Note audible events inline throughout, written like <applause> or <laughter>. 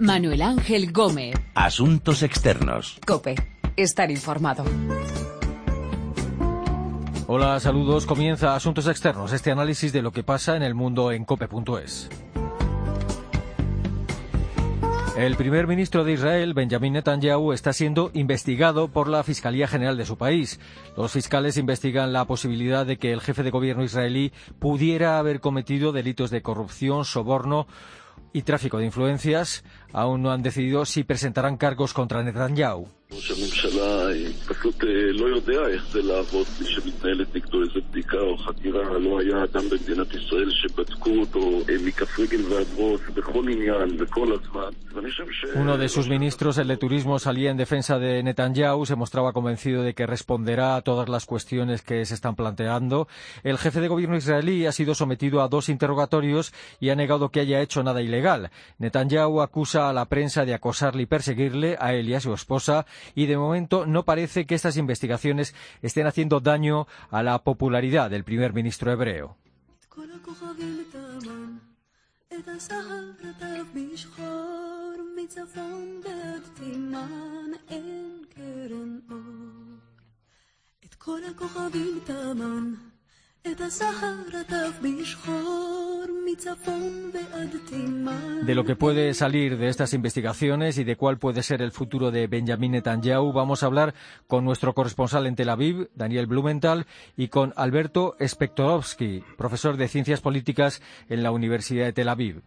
Manuel Ángel Gómez. Asuntos externos. Cope. Estar informado. Hola, saludos. Comienza Asuntos Externos, este análisis de lo que pasa en el mundo en cope.es. El primer ministro de Israel, Benjamin Netanyahu, está siendo investigado por la Fiscalía General de su país. Los fiscales investigan la posibilidad de que el jefe de gobierno israelí pudiera haber cometido delitos de corrupción, soborno y tráfico de influencias. Aún no han decidido si presentarán cargos contra Netanyahu. Uno de sus ministros, el de Turismo, salía en defensa de Netanyahu, se mostraba convencido de que responderá a todas las cuestiones que se están planteando. El jefe de gobierno israelí ha sido sometido a dos interrogatorios y ha negado que haya hecho nada ilegal. Netanyahu acusa a la prensa de acosarle y perseguirle a él y a su esposa y de momento no parece que estas investigaciones estén haciendo daño a la popularidad del primer ministro hebreo. De lo que puede salir de estas investigaciones y de cuál puede ser el futuro de Benjamin Netanyahu, vamos a hablar con nuestro corresponsal en Tel Aviv, Daniel Blumenthal, y con Alberto Spektorovsky, profesor de Ciencias Políticas en la Universidad de Tel Aviv.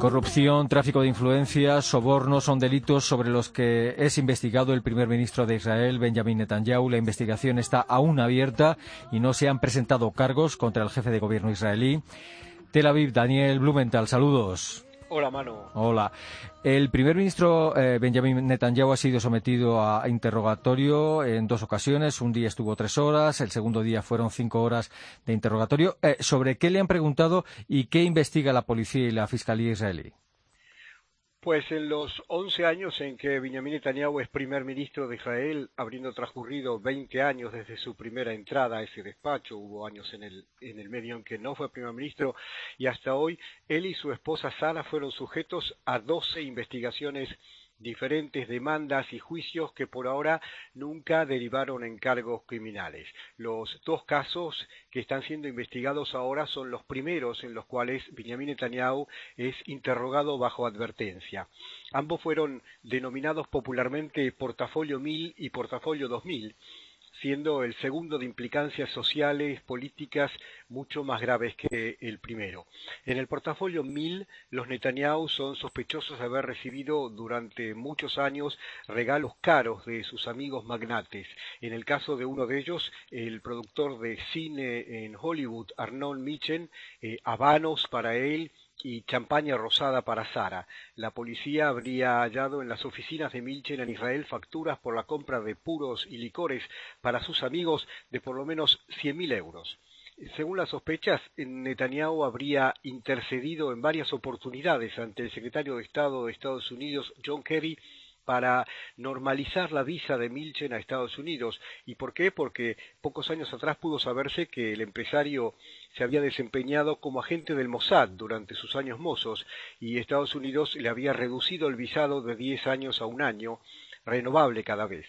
Corrupción, tráfico de influencias, sobornos son delitos sobre los que es investigado el primer ministro de Israel, Benjamin Netanyahu. La investigación está aún abierta y no se han presentado cargos contra el jefe de gobierno israelí. Tel Aviv, Daniel Blumenthal, saludos. Hola, Manu. Hola. El primer ministro eh, Benjamin Netanyahu ha sido sometido a interrogatorio en dos ocasiones. Un día estuvo tres horas, el segundo día fueron cinco horas de interrogatorio. Eh, ¿Sobre qué le han preguntado y qué investiga la policía y la fiscalía israelí? Pues en los 11 años en que Benjamin Netanyahu es primer ministro de Israel, habiendo transcurrido 20 años desde su primera entrada a ese despacho, hubo años en el, en el medio en que no fue primer ministro, y hasta hoy él y su esposa Sara fueron sujetos a 12 investigaciones diferentes demandas y juicios que por ahora nunca derivaron en cargos criminales. Los dos casos que están siendo investigados ahora son los primeros en los cuales Benjamin Netanyahu es interrogado bajo advertencia. Ambos fueron denominados popularmente Portafolio 1000 y Portafolio 2000 siendo el segundo de implicancias sociales, políticas mucho más graves que el primero. En el portafolio 1000, los Netanyahu son sospechosos de haber recibido durante muchos años regalos caros de sus amigos magnates. En el caso de uno de ellos, el productor de cine en Hollywood, Arnold Mitchell, eh, habanos para él y champaña rosada para Sara. La policía habría hallado en las oficinas de Milchen en Israel facturas por la compra de puros y licores para sus amigos de por lo menos cien mil euros. Según las sospechas, Netanyahu habría intercedido en varias oportunidades ante el secretario de Estado de Estados Unidos, John Kerry, para normalizar la visa de Milchen a Estados Unidos. ¿Y por qué? Porque pocos años atrás pudo saberse que el empresario se había desempeñado como agente del Mossad durante sus años mozos y Estados Unidos le había reducido el visado de 10 años a un año, renovable cada vez.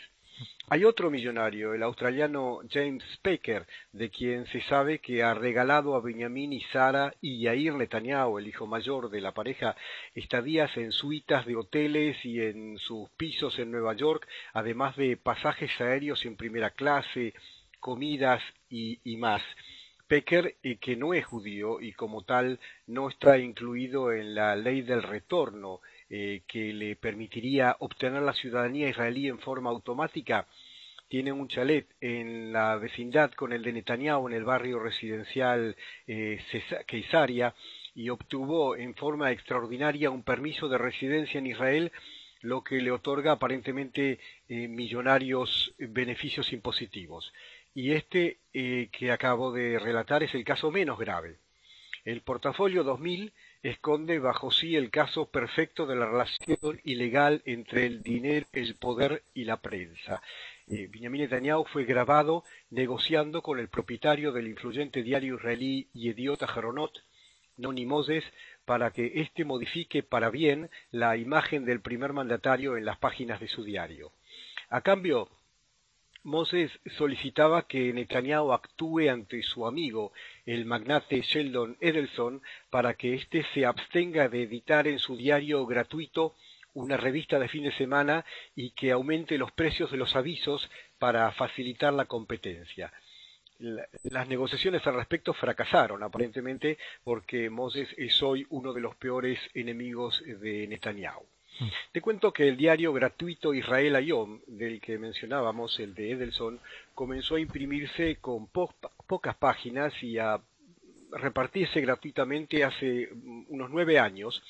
Hay otro millonario, el australiano James Specker, de quien se sabe que ha regalado a Benjamin y Sara y Yair Netanyahu, el hijo mayor de la pareja, estadías en suitas de hoteles y en sus pisos en Nueva York, además de pasajes aéreos en primera clase, comidas y, más. Specker, eh, que no es judío y como tal no está incluido en la ley del retorno, eh, que le permitiría obtener la ciudadanía israelí en forma automática, tiene un chalet en la vecindad con el de Netanyahu en el barrio residencial eh, y obtuvo en forma extraordinaria un permiso de residencia en Israel, lo que le otorga aparentemente eh, millonarios beneficios impositivos. Y este eh, que acabo de relatar es el caso menos grave. El portafolio 2000 esconde bajo sí el caso perfecto de la relación ilegal entre el dinero, el poder y la prensa. Eh, Benjamin Netanyahu fue grabado negociando con el propietario del influyente diario israelí Yediot Aharonot, Noni Moses, para que éste modifique para bien la imagen del primer mandatario en las páginas de su diario. A cambio, Moses solicitaba que Netanyahu actúe ante su amigo, el magnate Sheldon Edelson, para que éste se abstenga de editar en su diario gratuito una revista de fin de semana y que aumente los precios de los avisos para facilitar la competencia. las negociaciones al respecto fracasaron, aparentemente, porque Moses es hoy uno de los peores enemigos de Netanyahu. Te cuento que el diario gratuito Israel Ayom, del que mencionábamos, el de Edelson, comenzó a imprimirse con pocas páginas y a repartirse gratuitamente hace unos nueve años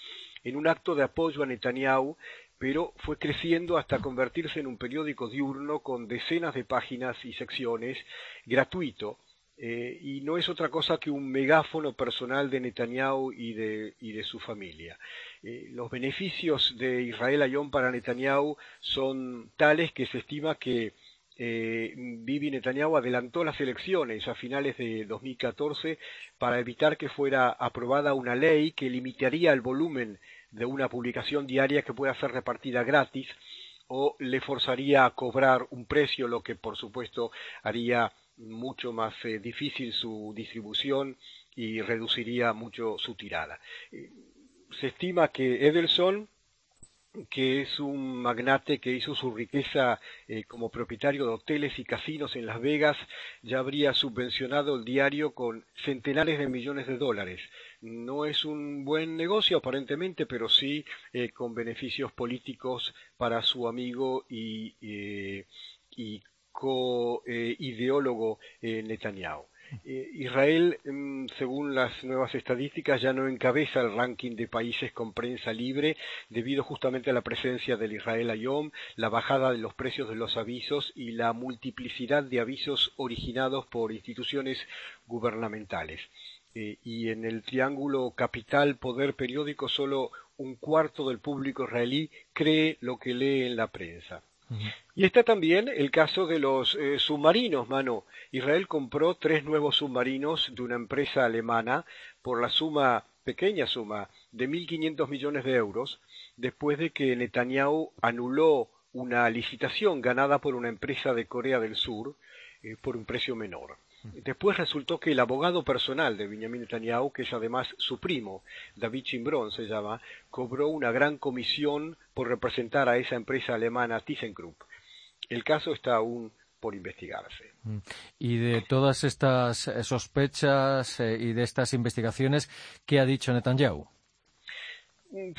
en un acto de apoyo a Netanyahu, pero fue creciendo hasta convertirse en un periódico diurno con decenas de páginas y secciones, gratuito, eh, y no es otra cosa que un megáfono personal de Netanyahu y de, y de su familia. Eh, los beneficios de Israel Ayón para Netanyahu son tales que se estima que eh, Bibi Netanyahu adelantó las elecciones a finales de 2014 para evitar que fuera aprobada una ley que limitaría el volumen de una publicación diaria que pueda ser repartida gratis o le forzaría a cobrar un precio, lo que por supuesto haría mucho más eh, difícil su distribución y reduciría mucho su tirada se estima que Edelson, que es un magnate que hizo su riqueza eh, como propietario de hoteles y casinos en Las Vegas, ya habría subvencionado el diario con centenares de millones de dólares. No es un buen negocio aparentemente, pero sí eh, con beneficios políticos para su amigo y, eh, y co-ideólogo Netanyahu. Eh, Israel, mm, según las nuevas estadísticas, ya no encabeza el ranking de países con prensa libre debido justamente a la presencia del Israel Ayom, la bajada de los precios de los avisos y la multiplicidad de avisos originados por instituciones gubernamentales. Eh, y en el triángulo capital poder periódico solo un cuarto del público israelí cree lo que lee en la prensa. Y está también el caso de los eh, submarinos, mano. Israel compró tres nuevos submarinos de una empresa alemana por la suma, pequeña suma, de 1.500 millones de euros, después de que Netanyahu anuló una licitación ganada por una empresa de Corea del Sur eh, por un precio menor. Después resultó que el abogado personal de Benjamin Netanyahu, que es además su primo, David Chimbrón se llama, cobró una gran comisión por representar a esa empresa alemana ThyssenKrupp. El caso está aún por investigarse. Mm. Y de todas estas eh, sospechas eh, y de estas investigaciones, ¿qué ha dicho Netanyahu?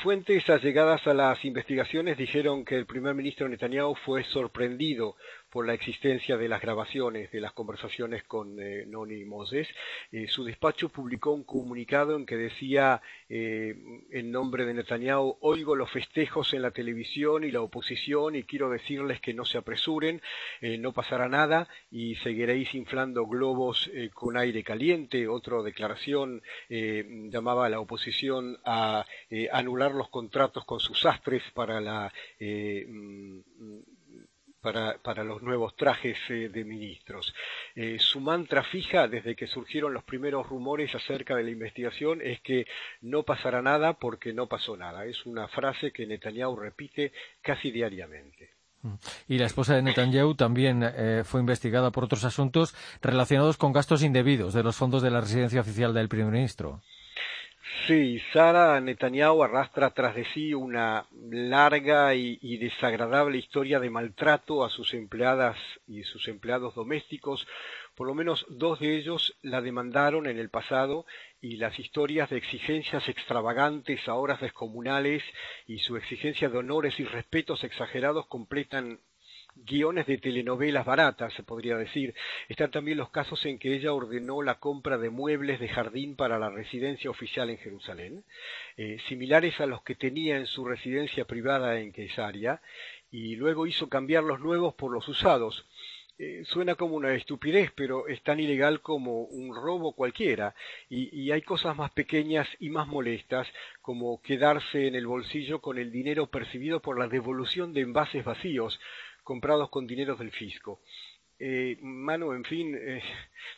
Fuentes allegadas a las investigaciones dijeron que el primer ministro Netanyahu fue sorprendido por la existencia de las grabaciones de las conversaciones con eh, Noni Moses. Eh, su despacho publicó un comunicado en que decía, eh, en nombre de Netanyahu, oigo los festejos en la televisión y la oposición y quiero decirles que no se apresuren, no pasará nada y seguiréis inflando globos con aire caliente. Otra declaración llamaba a la oposición a anular los contratos con sus astres para la mm, para, los nuevos trajes eh, de ministros. Eh, su mantra fija desde que surgieron los primeros rumores acerca de la investigación es que no pasará nada porque no pasó nada. Es una frase que Netanyahu repite casi diariamente. Mm. Y la esposa de Netanyahu también eh, fue investigada por otros asuntos relacionados con gastos indebidos de los fondos de la residencia oficial del primer ministro. Sí, Sara Netanyahu arrastra tras de sí una larga y, desagradable historia de maltrato a sus empleadas y sus empleados domésticos. Por lo menos dos de ellos la demandaron en el pasado y las historias de exigencias extravagantes a horas descomunales y su exigencia de honores y respetos exagerados completan guiones de telenovelas baratas, se podría decir. Están también los casos en que ella ordenó la compra de muebles de jardín para la residencia oficial en Jerusalén, eh, similares a los que tenía en su residencia privada en Quesaria, y luego hizo cambiar los nuevos por los usados. Eh, suena como una estupidez, pero es tan ilegal como un robo cualquiera, y, y, hay cosas más pequeñas y más molestas, como quedarse en el bolsillo con el dinero percibido por la devolución de envases vacíos, comprados con dineros del fisco. Eh, mano, en fin, eh,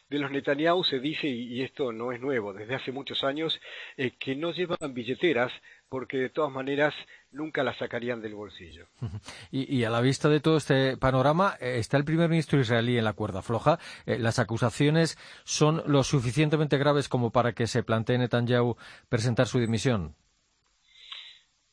de los Netanyahu se dice, y, esto no es nuevo, desde hace muchos años, eh, que no llevan billeteras porque de todas maneras nunca las sacarían del bolsillo. <laughs> Y, a la vista de todo este panorama, está el primer ministro israelí en la cuerda floja. las acusaciones son lo suficientemente graves como para que se plantee Netanyahu presentar su dimisión.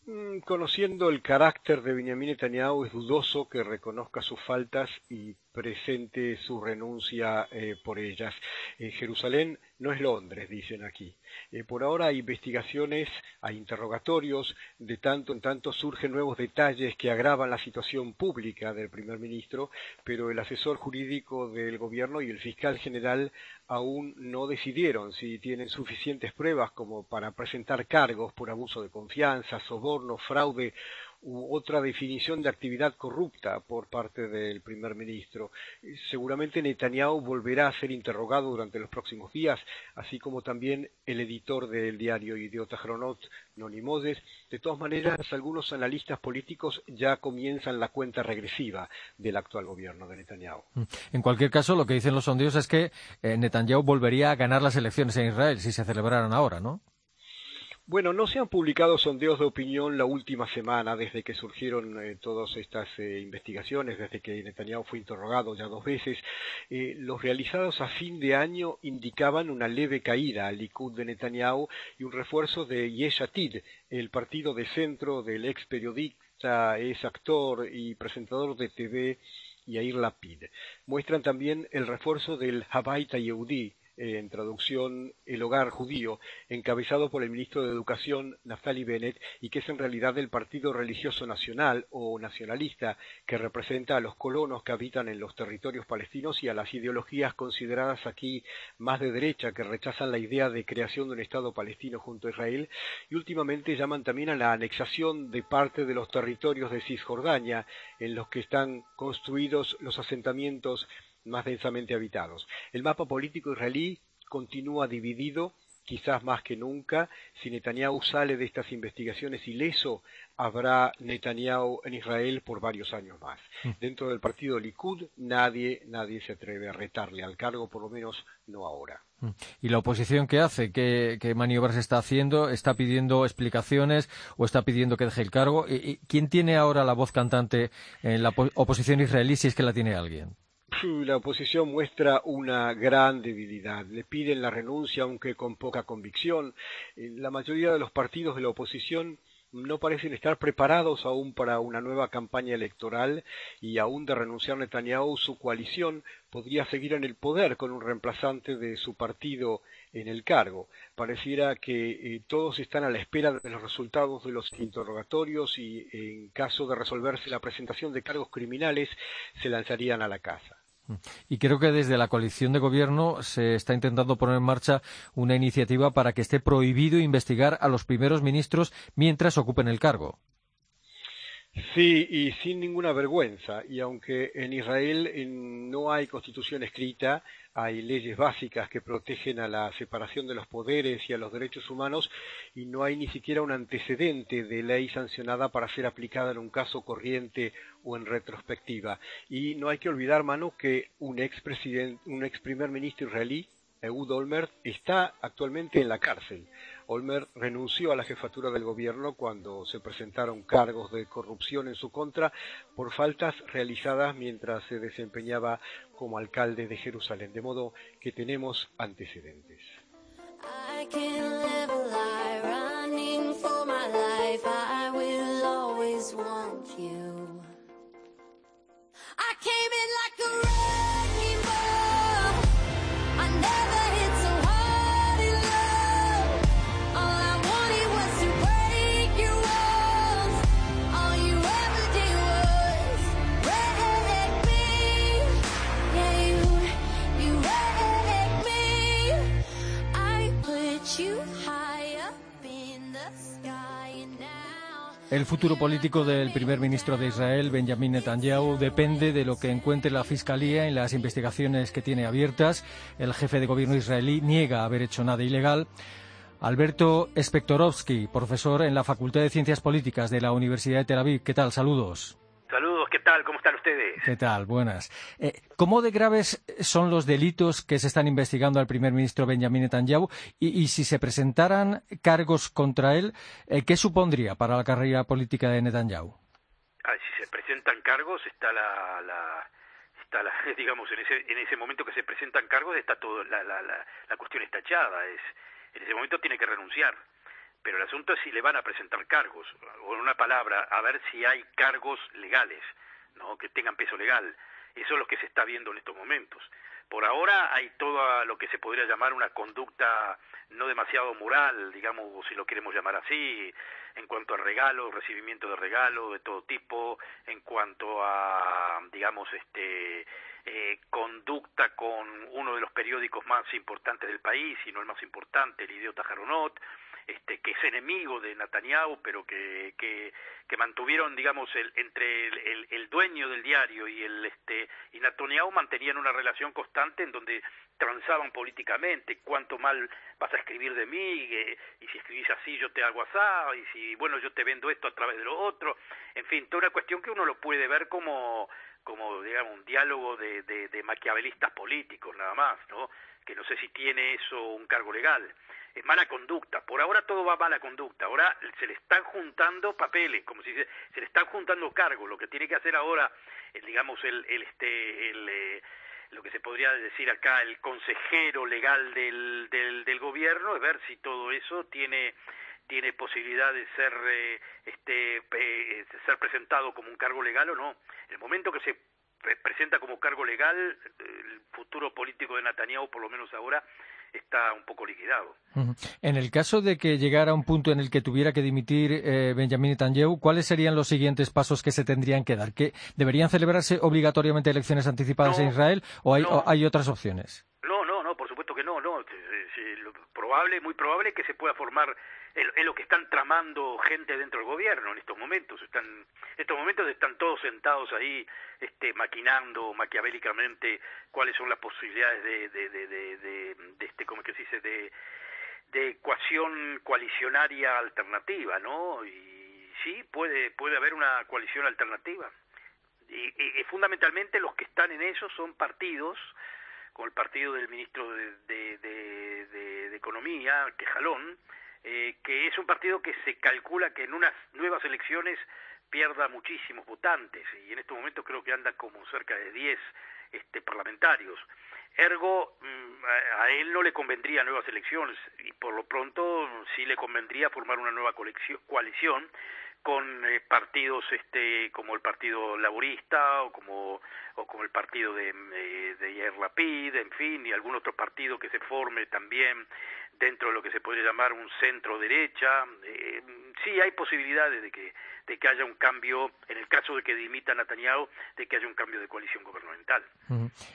Mm, conociendo el carácter de Benjamin Netanyahu, es dudoso que reconozca sus faltas y presente su renuncia eh, por ellas. Jerusalén no es Londres, dicen aquí. Eh, por ahora hay investigaciones, hay interrogatorios, de tanto en tanto surgen nuevos detalles que agravan la situación pública del primer ministro, pero el asesor jurídico del gobierno y el fiscal general aún no decidieron si tienen suficientes pruebas como para presentar cargos por abuso de confianza, soborno, fraude otra definición de actividad corrupta por parte del primer ministro. Seguramente Netanyahu volverá a ser interrogado durante los próximos días, así como también el editor del diario Idiota Chronot, Noni Moses. De todas maneras, algunos analistas políticos ya comienzan la cuenta regresiva del actual gobierno de Netanyahu. En cualquier caso, lo que dicen los sondeos es que eh, Netanyahu volvería a ganar las elecciones en Israel si se celebraran ahora, ¿no? Bueno, no se han publicado sondeos de opinión la última semana desde que surgieron eh, todas estas eh, investigaciones, desde que Netanyahu fue interrogado ya dos veces. Eh, los realizados a fin de año indicaban una leve caída al Likud de Netanyahu y un refuerzo de Yesh Atid, el partido de centro del ex periodista, es actor y presentador de TV Yair Lapid. Muestran también el refuerzo del Habaita Yehudi, en traducción El Hogar Judío, encabezado por el ministro de Educación Naftali Bennett y que es en realidad el Partido Religioso Nacional o nacionalista que representa a los colonos que habitan en los territorios palestinos y a las ideologías consideradas aquí más de derecha que rechazan la idea de creación de un Estado palestino junto a Israel y últimamente llaman también a la anexación de parte de los territorios de Cisjordania en los que están construidos los asentamientos más densamente habitados. El mapa político israelí continúa dividido, quizás más que nunca. Si Netanyahu sale de estas investigaciones ileso, habrá Netanyahu en Israel por varios años más. Mm. Dentro del partido Likud nadie, nadie se atreve a retarle al cargo, por lo menos no ahora. Mm. ¿Y la oposición qué hace? ¿Qué, maniobras está haciendo? ¿Está pidiendo explicaciones o está pidiendo que deje el cargo? ¿Y, quién tiene ahora la voz cantante en la oposición israelí si es que la tiene alguien? La oposición muestra una gran debilidad. Le piden la renuncia, aunque con poca convicción. Eh, la mayoría de los partidos de la oposición no parecen estar preparados aún para una nueva campaña electoral y aún de renunciar Netanyahu, su coalición podría seguir en el poder con un reemplazante de su partido en el cargo. Pareciera que eh, todos están a la espera de los resultados de los interrogatorios y en caso de resolverse la presentación de cargos criminales se lanzarían a la casa. Y creo que desde la coalición de gobierno se está intentando poner en marcha una iniciativa para que esté prohibido investigar a los primeros ministros mientras ocupen el cargo. Sí, y sin ninguna vergüenza. Y aunque en Israel no hay constitución escrita, hay leyes básicas que protegen a la separación de los poderes y a los derechos humanos, y no hay ni siquiera un antecedente de ley sancionada para ser aplicada en un caso corriente o en retrospectiva. Y no hay que olvidar, mano, que un ex un ex primer ministro israelí, Ehud Olmert, está actualmente en la cárcel. Olmer renunció a la jefatura del gobierno cuando se presentaron cargos de corrupción en su contra por faltas realizadas mientras se desempeñaba como alcalde de Jerusalén, de modo que tenemos antecedentes. El futuro político del primer ministro de Israel, Benjamin Netanyahu, depende de lo que encuentre la Fiscalía en las investigaciones que tiene abiertas. El jefe de gobierno israelí niega haber hecho nada ilegal. Alberto Spektorovsky, profesor en la Facultad de Ciencias Políticas de la Universidad de Tel Aviv. ¿Qué tal? Saludos. ¿Qué tal? ¿Cómo están ustedes? ¿Qué tal? Buenas. Eh, ¿Cómo de graves son los delitos que se están investigando al primer ministro Benjamin Netanyahu? Y, si se presentaran cargos contra él, eh, ¿qué supondría para la carrera política de Netanyahu? Ah, si se presentan cargos, está la, la está la, <laughs> digamos, en ese, en ese momento que se presentan cargos, está todo, la, la, la, la cuestión está echada. Es, en ese momento tiene que renunciar pero el asunto es si le van a presentar cargos, o en una palabra, a ver si hay cargos legales, ¿no? que tengan peso legal. Eso es lo que se está viendo en estos momentos. Por ahora hay todo lo que se podría llamar una conducta no demasiado moral, digamos, si lo queremos llamar así, en cuanto a regalos, recibimiento de regalos de todo tipo, en cuanto a, digamos, este, eh, conducta con uno de los periódicos más importantes del país, y no el más importante, el idiota Jaronot, este, que es enemigo de Netanyahu, pero que, que, mantuvieron, digamos, el, entre el, el, dueño del diario y el este y Netanyahu mantenían una relación constante en donde transaban políticamente, cuánto mal vas a escribir de mí, y si escribís así yo te hago así, y si, bueno, yo te vendo esto a través de lo otro, en fin, toda una cuestión que uno lo puede ver como, como digamos, un diálogo de, de maquiavelistas políticos, nada más, ¿no? Que no sé si tiene eso un cargo legal es mala conducta. Por ahora todo va mala conducta. Ahora se le están juntando papeles, como si se, se le están juntando cargos. Lo que tiene que hacer ahora, el, digamos, el, el este, el, eh, lo que se podría decir acá, el consejero legal del, del, del gobierno, es ver si todo eso tiene tiene posibilidad de ser eh, este eh, ser presentado como un cargo legal o no. El momento que se presenta como cargo legal, el futuro político de Netanyahu, por lo menos ahora, está un poco liquidado. En el caso de que llegara un punto en el que tuviera que dimitir eh, Benjamin Netanyahu, ¿cuáles serían los siguientes pasos que se tendrían que dar? ¿Que ¿Deberían celebrarse obligatoriamente elecciones anticipadas en Israel o hay, hay otras opciones? No, no, no, por supuesto que no, no. Probable, muy probable que se pueda formar es lo que están tramando gente dentro del gobierno en estos momentos. Están, en estos momentos están todos sentados ahí, este, maquinando maquiavélicamente cuáles son las posibilidades de, de, de, este, ¿cómo que se dice? De, de ecuación coalicionaria alternativa, ¿no? Y sí, puede, puede haber una coalición alternativa. Y, y, fundamentalmente los que están en eso son partidos, como el partido del ministro de, de, de, de Economía, Quejalón, eh, que es un partido que se calcula que en unas nuevas elecciones pierda muchísimos votantes y en estos momentos creo que anda como cerca de 10 este, parlamentarios. Ergo, mm, a él no le convendría nuevas elecciones y por lo pronto sí le convendría formar una nueva coalición con eh, partidos este como el partido laborista o como o como el partido de eh, de Yair Lapid, en fin, y algún otro partido que se forme también dentro de lo que se podría llamar un centro derecha. Eh, sí hay posibilidades de que de que haya un cambio, en el caso de que dimita Netanyahu, de que haya un cambio de coalición gubernamental.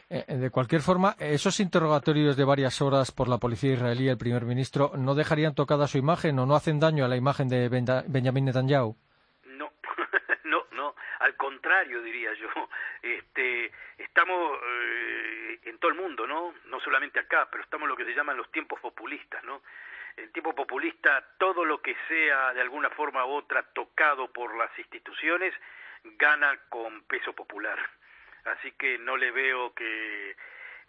Eh, de cualquier forma, esos interrogatorios de varias horas por la policía israelí y el primer ministro no dejarían tocada su imagen o no hacen daño a la imagen de Benjamin Netanyahu. No, <laughs> no, no, al contrario diría yo. Este, estamos eh, en todo el mundo, ¿no? No solamente acá, pero estamos en lo que se llaman los tiempos populistas, ¿no? El tipo populista, todo lo que sea de alguna forma u otra tocado por las instituciones, gana con peso popular. Así que no le veo que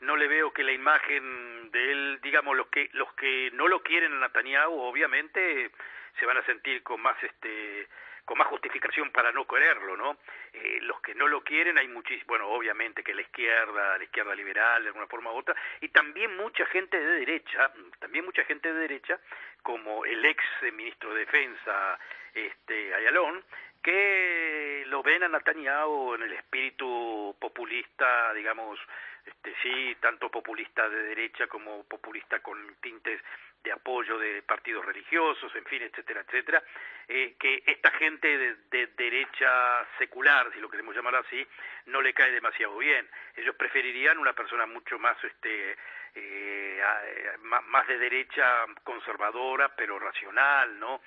no le veo que la imagen de él, digamos los que los que no lo quieren a Netanyahu, obviamente se van a sentir con más este con más justificación para no quererlo, ¿no? Eh, los que no lo quieren hay muchísimos, bueno, obviamente que la izquierda, la izquierda liberal de alguna forma u otra, y también mucha gente de derecha, también mucha gente de derecha, como el ex ministro de Defensa, este, Ayalón, que lo ven a Netanyahu en el espíritu populista, digamos, este, sí, tanto populista de derecha como populista con tintes de apoyo de partidos religiosos, en fin, etcétera, etcétera, eh, que esta gente de, derecha secular, si lo queremos llamar así, no le cae demasiado bien. Ellos preferirían una persona mucho más, este, eh, más de derecha conservadora, pero racional, ¿no?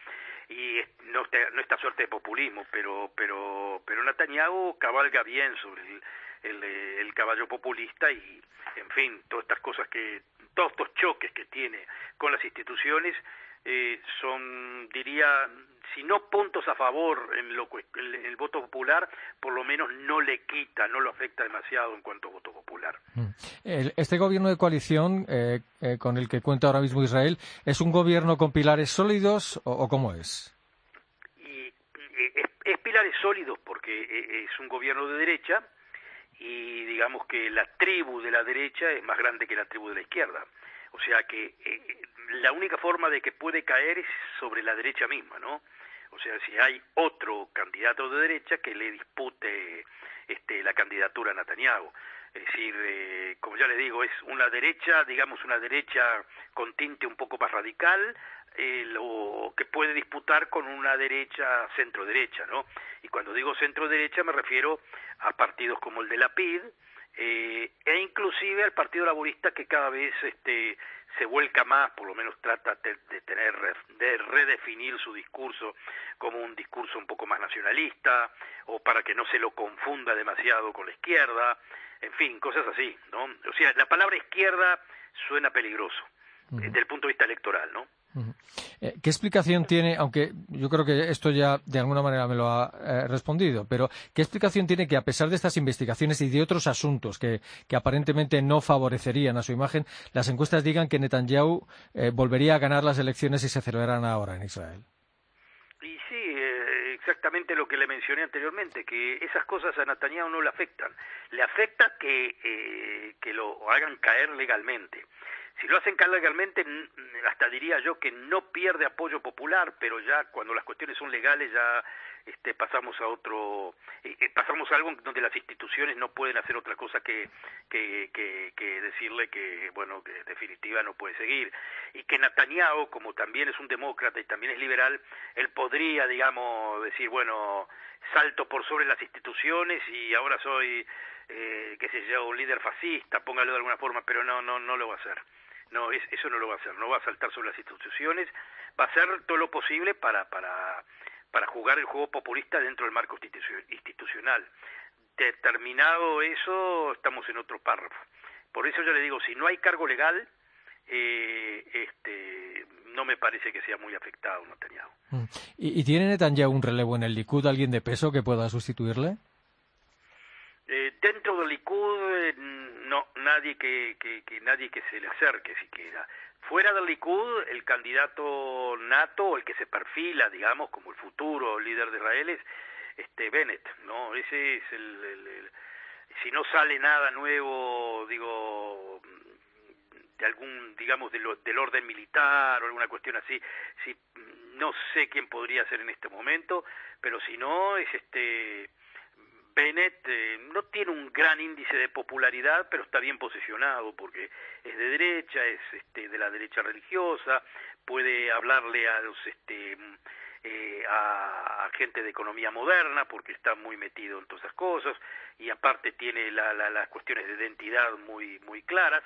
y no, no esta suerte de populismo, pero pero pero Netanyahu cabalga bien sobre el, el, el caballo populista y en fin todas estas cosas que todos estos choques que tiene con las instituciones eh, son, diría, si no puntos a favor en, lo, el voto popular, por lo menos no le quita, no lo afecta demasiado en cuanto a voto popular. Mm. este gobierno de coalición eh, eh, con el que cuenta ahora mismo Israel, ¿es un gobierno con pilares sólidos o, cómo es? Y, es, pilares sólidos porque es un gobierno de derecha y digamos que la tribu de la derecha es más grande que la tribu de la izquierda. O sea que eh, la única forma de que puede caer es sobre la derecha misma, ¿no? O sea, si hay otro candidato de derecha que le dispute este, la candidatura a Netanyahu. Es decir, eh, como ya les digo, es una derecha, digamos una derecha con tinte un poco más radical, eh, lo que puede disputar con una derecha centro-derecha, ¿no? Y cuando digo centro-derecha me refiero a partidos como el de la PID, eh, e inclusive al Partido Laborista que cada vez este, se vuelca más, por lo menos trata de, tener, de redefinir su discurso como un discurso un poco más nacionalista, o para que no se lo confunda demasiado con la izquierda, en fin, cosas así, ¿no? O sea, la palabra izquierda suena peligroso, desde el punto de vista electoral, ¿no? Eh, ¿Qué explicación tiene, aunque yo creo que esto ya de alguna manera me lo ha eh, respondido, pero qué explicación tiene que a pesar de estas investigaciones y de otros asuntos que, aparentemente no favorecerían a su imagen, las encuestas digan que Netanyahu eh, volvería a ganar las elecciones si se celebraran ahora en Israel? Y sí, exactamente lo que le mencioné anteriormente, que esas cosas a Netanyahu no le afectan. Le afecta que, que lo hagan caer legalmente. Si lo hacen legalmente, hasta diría yo que no pierde apoyo popular, pero ya cuando las cuestiones son legales ya este, pasamos a otro, eh, eh, pasamos a algo donde las instituciones no pueden hacer otra cosa que, que, que, decirle que, bueno, que definitiva no puede seguir. Y que Netanyahu, como también es un demócrata y también es liberal, él podría, digamos, decir, bueno, salto por sobre las instituciones y ahora soy, eh, qué sé yo, un líder fascista, póngalo de alguna forma, pero no, no, no lo va a hacer. No, eso no lo va a hacer, no va a saltar sobre las instituciones, va a hacer todo lo posible para, para, para jugar el juego populista dentro del marco institucional. Determinado eso, estamos en otro párrafo. Por eso yo le digo, si no hay cargo legal, eh, este, no me parece que sea muy afectado Netanyahu. Mm. ¿Y, ¿Y tiene Netanyahu un relevo en el Likud, alguien de peso que pueda sustituirle? Eh, dentro del Likud, no, nadie que, que, nadie que se le acerque siquiera. Fuera del Likud, el candidato nato, el que se perfila, digamos, como el futuro líder de Israel es este Bennett, ¿no? Ese es el, si no sale nada nuevo, digo, de algún, digamos, del orden militar o alguna cuestión así, si, no sé quién podría ser en este momento, pero si no, es este Bennett eh, no tiene un gran índice de popularidad, pero está bien posicionado porque es de derecha, es este, de la derecha religiosa, puede hablarle a los este, eh, a, gente de economía moderna porque está muy metido en todas esas cosas y aparte tiene las cuestiones de identidad muy muy claras.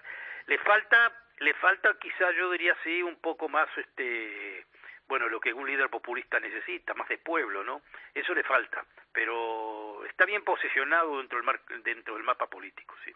Le falta le falta quizá yo diría sí un poco más este bueno, lo que un líder populista necesita, más de pueblo, ¿no? Eso le falta, pero está bien posicionado dentro del, mar, dentro del mapa político, sí.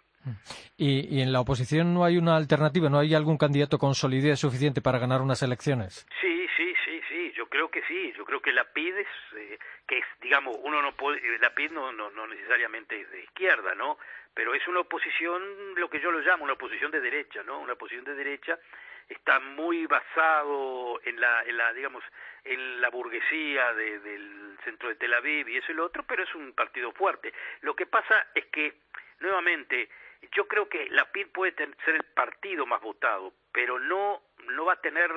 ¿Y, ¿Y, en la oposición no hay una alternativa? ¿No hay algún candidato con solidez suficiente para ganar unas elecciones? Sí, sí, sí, sí, yo creo que sí, yo creo que la PID es, eh, que es, digamos, uno no puede, la PID no, no, no necesariamente es de izquierda, ¿no? Pero es una oposición, lo que yo lo llamo, una oposición de derecha, ¿no? Una oposición de derecha está muy basado en la, en la digamos, en la burguesía del centro de Tel Aviv y eso y lo otro, pero es un partido fuerte. Lo que pasa es que, nuevamente, yo creo que la PID puede ser el partido más votado, pero no, no va a tener,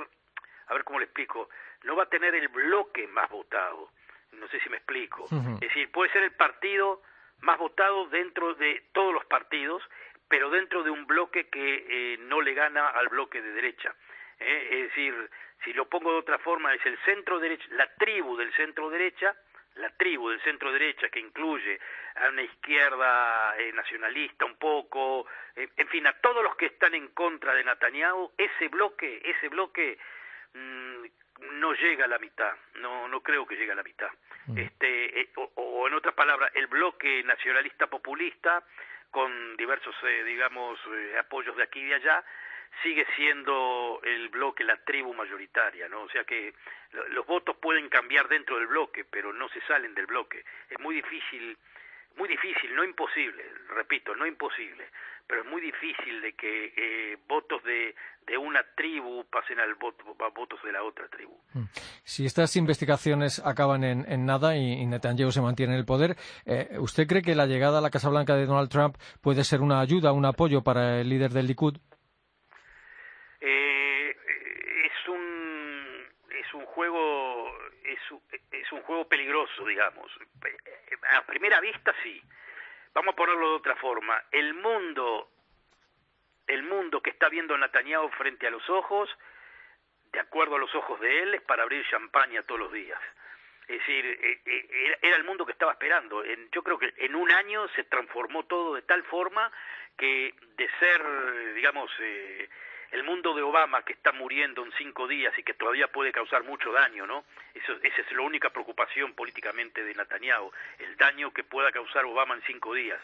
a ver cómo le explico, no va a tener el bloque más votado. No sé si me explico. Es decir, puede ser el partido más votado dentro de todos los partidos, pero dentro de un bloque que eh, no le gana al bloque de derecha. ¿eh? Es decir, si lo pongo de otra forma, es el centro derecha, la tribu del centro derecha, la tribu del centro derecha que incluye a una izquierda eh, nacionalista un poco, en fin, a todos los que están en contra de Netanyahu, ese bloque, ese bloque mm, no llega a la mitad, no, no creo que llegue a la mitad. Mm. Este, o, o en otras palabras, el bloque nacionalista populista con diversos, eh, digamos, eh, apoyos de aquí y de allá, sigue siendo el bloque, la tribu mayoritaria, ¿no? O sea que los votos pueden cambiar dentro del bloque, pero no se salen del bloque. Es muy difícil, muy difícil, no imposible, repito, no imposible, pero es muy difícil de que eh, votos de, de una tribu pasen al voto, a votos de la otra tribu. Mm. Si estas investigaciones acaban en, en nada y, Netanyahu se mantiene en el poder, eh, ¿usted cree que la llegada a la Casa Blanca de Donald Trump puede ser una ayuda, un apoyo para el líder del Likud? juego es, es un juego peligroso, digamos. A primera vista sí. Vamos a ponerlo de otra forma. El mundo, el mundo que está viendo Netanyahu frente a los ojos, de acuerdo a los ojos de él, es para abrir champaña todos los días. Es decir, e, e, era el mundo que estaba esperando. Yo creo que en un año se transformó todo de tal forma que de ser, digamos, eh, el mundo de Obama que está muriendo en cinco días y que todavía puede causar mucho daño, ¿no? Eso, esa es la única preocupación políticamente de Netanyahu, el daño que pueda causar Obama en cinco días.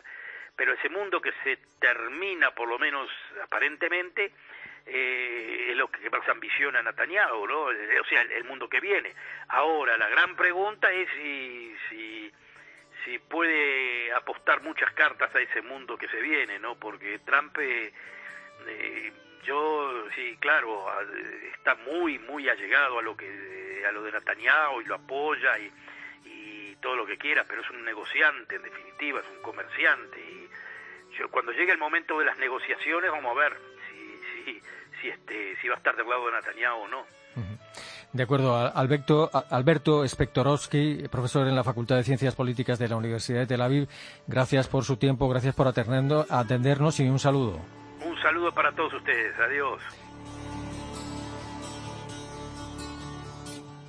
Pero ese mundo que se termina, por lo menos aparentemente, eh, es lo que más ambiciona Netanyahu, ¿no? O sea, el, mundo que viene. Ahora, la gran pregunta es si, si, puede apostar muchas cartas a ese mundo que se viene, ¿no? Porque Trump... Eh, eh yo sí claro está muy muy allegado a lo que a lo de Netanyahu y lo apoya y, todo lo que quiera pero es un negociante en definitiva es un comerciante yo cuando llegue el momento de las negociaciones vamos a ver si si si este si va a estar del lado de Netanyahu o no de acuerdo, Alberto, Alberto profesor en la Facultad de Ciencias Políticas de la Universidad de Tel Aviv, gracias por su tiempo, gracias por atendernos y un saludo. Un saludo para todos ustedes. Adiós.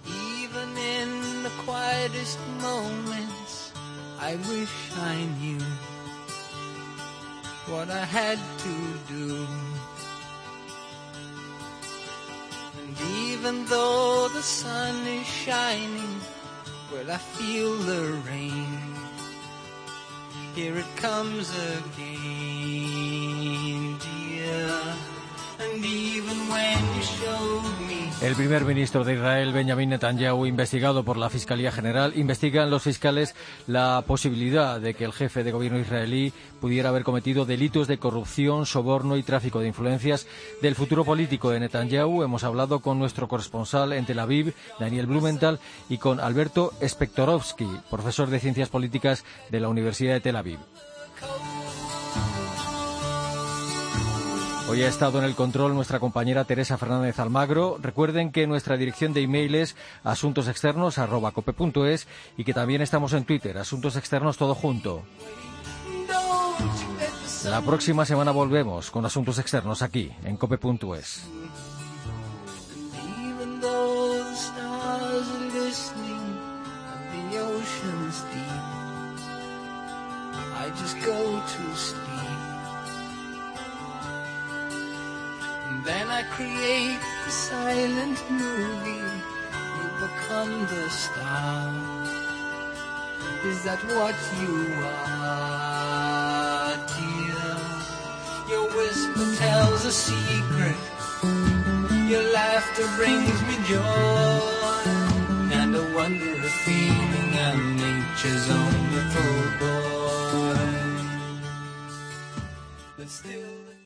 Even in the quietest moments, I wish I knew what I had to do. And even though the sun is shining, well, I feel the rain. Here it comes again. El primer ministro de Israel, Benjamin Netanyahu, investigado por la Fiscalía General, investigan los fiscales la posibilidad de que el jefe de gobierno israelí pudiera haber cometido delitos de corrupción, soborno y tráfico de influencias del futuro político de Netanyahu. Hemos hablado con nuestro corresponsal en Tel Aviv, Daniel Blumenthal, y con Alberto Spektorovsky, profesor de Ciencias Políticas de la Universidad de Tel Aviv. Hoy ha estado en el control nuestra compañera Teresa Fernández Almagro. Recuerden que nuestra dirección de email es asuntosexternos.cope.es y que también estamos en Twitter, Asuntos Externos Todo Junto. La próxima semana volvemos con Asuntos Externos aquí, en cope.es. create the silent movie. You become the star. Is that what you are, dear? Your whisper tells a secret. Your laughter brings me joy. And a wondrous feeling I'm nature's own little boy. But still.